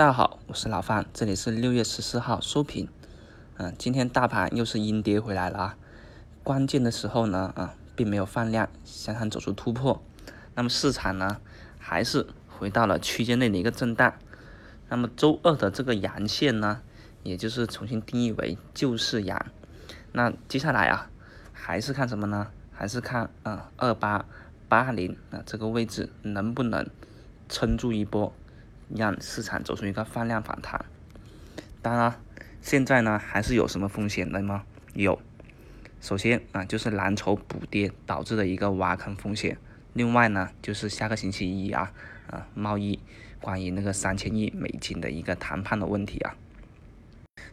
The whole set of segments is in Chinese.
大家好，我是老范，这里是六月十四号收评。嗯，今天大盘又是阴跌回来了啊。关键的时候呢，啊，并没有放量向上走出突破。那么市场呢，还是回到了区间内的一个震荡。那么周二的这个阳线呢，也就是重新定义为救市阳。那接下来啊，还是看什么呢？还是看啊二八八零啊这个位置能不能撑住一波。让市场走出一个放量反弹。当然，现在呢还是有什么风险的吗？有，首先啊就是蓝筹补跌导致的一个挖坑风险。另外呢就是下个星期一啊啊贸易关于那个三千亿美金的一个谈判的问题啊。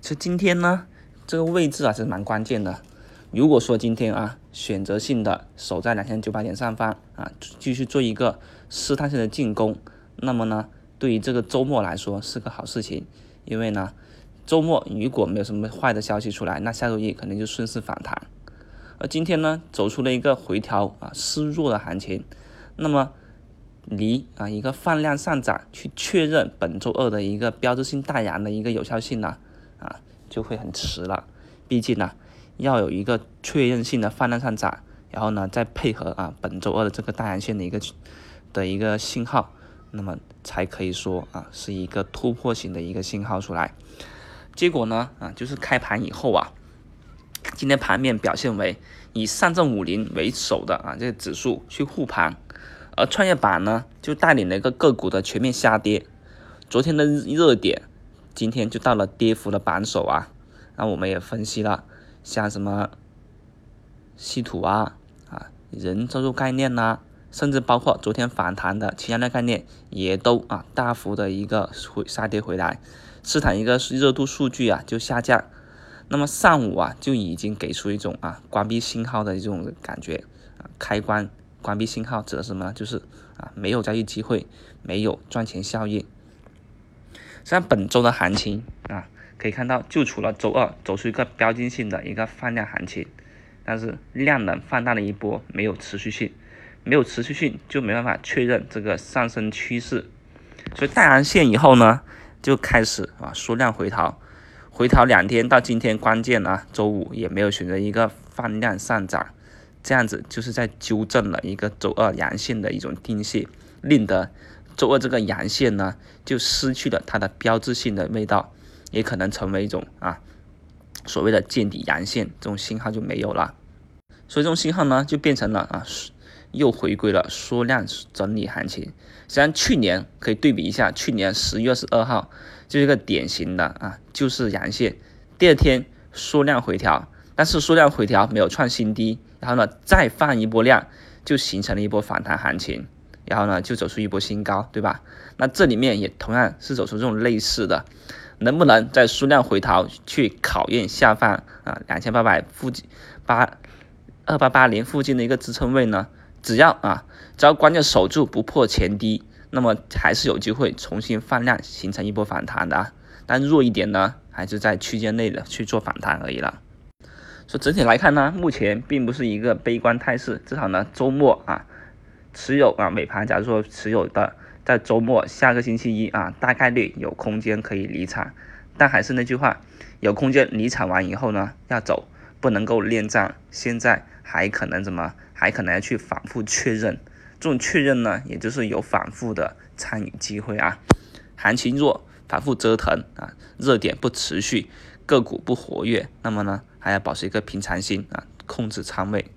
其实今天呢这个位置啊是蛮关键的。如果说今天啊选择性的守在两千九百点上方啊继续做一个试探性的进攻，那么呢？对于这个周末来说是个好事情，因为呢，周末如果没有什么坏的消息出来，那下周一肯定就顺势反弹。而今天呢，走出了一个回调啊，示弱的行情，那么离啊一个放量上涨去确认本周二的一个标志性大阳的一个有效性呢啊就会很迟了。毕竟呢，要有一个确认性的放量上涨，然后呢再配合啊本周二的这个大阳线的一个的一个信号。那么才可以说啊，是一个突破型的一个信号出来。结果呢啊，就是开盘以后啊，今天盘面表现为以上证五零为首的啊这个指数去护盘，而创业板呢就带领了一个个股的全面下跌。昨天的热点，今天就到了跌幅的榜首啊。那我们也分析了，像什么稀土啊啊人造肉概念呐。甚至包括昨天反弹的氢燃料概念，也都啊大幅的一个回杀跌回来，市场一个热度数据啊就下降。那么上午啊就已经给出一种啊关闭信号的这种感觉，开关关闭信号指的什么呢？就是啊没有交易机会，没有赚钱效应。像本周的行情啊，可以看到就除了周二走出一个标志性的一个放量行情，但是量能放大了一波，没有持续性。没有持续性，就没办法确认这个上升趋势，所以带阳线以后呢，就开始啊缩量回调，回调两天到今天关键啊周五也没有选择一个放量上涨，这样子就是在纠正了一个周二阳线的一种定性，令得周二这个阳线呢就失去了它的标志性的味道，也可能成为一种啊所谓的见底阳线，这种信号就没有了，所以这种信号呢就变成了啊。又回归了缩量整理行情，实际上去年可以对比一下，去年十月二十二号就是一个典型的啊，就是阳线，第二天缩量回调，但是缩量回调没有创新低，然后呢再放一波量，就形成了一波反弹行情，然后呢就走出一波新高，对吧？那这里面也同样是走出这种类似的，能不能在缩量回调去考验下方啊两千八百附近八二八八零附近的一个支撑位呢？只要啊，只要关键守住不破前低，那么还是有机会重新放量形成一波反弹的啊。但弱一点呢，还是在区间内的去做反弹而已了。所以整体来看呢，目前并不是一个悲观态势。至少呢，周末啊，持有啊美盘，假如说持有的，在周末下个星期一啊，大概率有空间可以离场。但还是那句话，有空间离场完以后呢，要走，不能够恋战。现在还可能怎么？还可能要去反复确认，这种确认呢，也就是有反复的参与机会啊。行情弱，反复折腾啊，热点不持续，个股不活跃，那么呢，还要保持一个平常心啊，控制仓位。